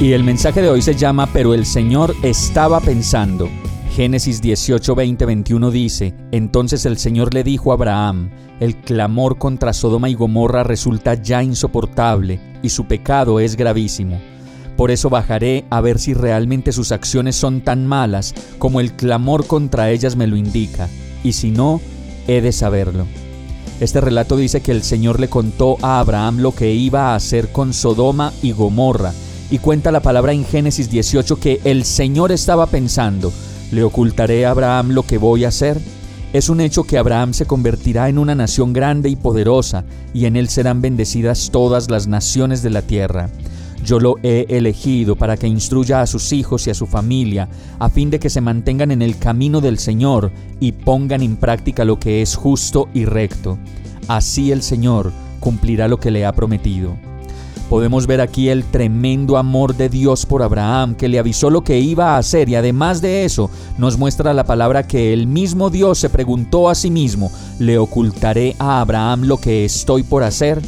Y el mensaje de hoy se llama Pero el Señor estaba pensando. Génesis 18, 20, 21 dice, Entonces el Señor le dijo a Abraham, el clamor contra Sodoma y Gomorra resulta ya insoportable y su pecado es gravísimo. Por eso bajaré a ver si realmente sus acciones son tan malas como el clamor contra ellas me lo indica, y si no, he de saberlo. Este relato dice que el Señor le contó a Abraham lo que iba a hacer con Sodoma y Gomorra, y cuenta la palabra en Génesis 18 que el Señor estaba pensando, ¿le ocultaré a Abraham lo que voy a hacer? Es un hecho que Abraham se convertirá en una nación grande y poderosa, y en él serán bendecidas todas las naciones de la tierra. Yo lo he elegido para que instruya a sus hijos y a su familia, a fin de que se mantengan en el camino del Señor y pongan en práctica lo que es justo y recto. Así el Señor cumplirá lo que le ha prometido. Podemos ver aquí el tremendo amor de Dios por Abraham, que le avisó lo que iba a hacer y además de eso nos muestra la palabra que el mismo Dios se preguntó a sí mismo, ¿le ocultaré a Abraham lo que estoy por hacer?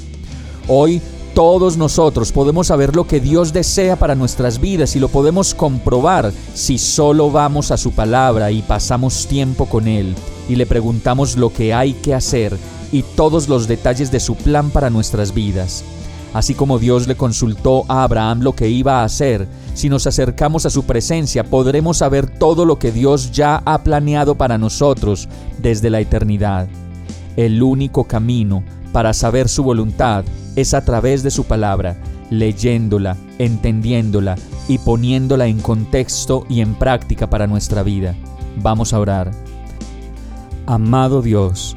Hoy todos nosotros podemos saber lo que Dios desea para nuestras vidas y lo podemos comprobar si solo vamos a su palabra y pasamos tiempo con Él y le preguntamos lo que hay que hacer y todos los detalles de su plan para nuestras vidas. Así como Dios le consultó a Abraham lo que iba a hacer, si nos acercamos a su presencia podremos saber todo lo que Dios ya ha planeado para nosotros desde la eternidad. El único camino para saber su voluntad es a través de su palabra, leyéndola, entendiéndola y poniéndola en contexto y en práctica para nuestra vida. Vamos a orar. Amado Dios,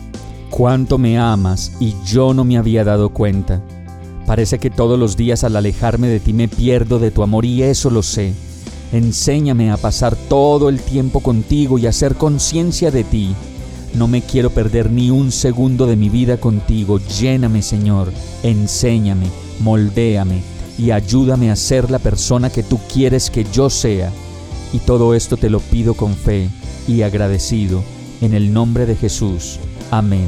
cuánto me amas y yo no me había dado cuenta. Parece que todos los días al alejarme de ti me pierdo de tu amor y eso lo sé. Enséñame a pasar todo el tiempo contigo y a hacer conciencia de ti no me quiero perder ni un segundo de mi vida contigo. Lléname, Señor. Enséñame, moldéame y ayúdame a ser la persona que tú quieres que yo sea. Y todo esto te lo pido con fe y agradecido. En el nombre de Jesús. Amén.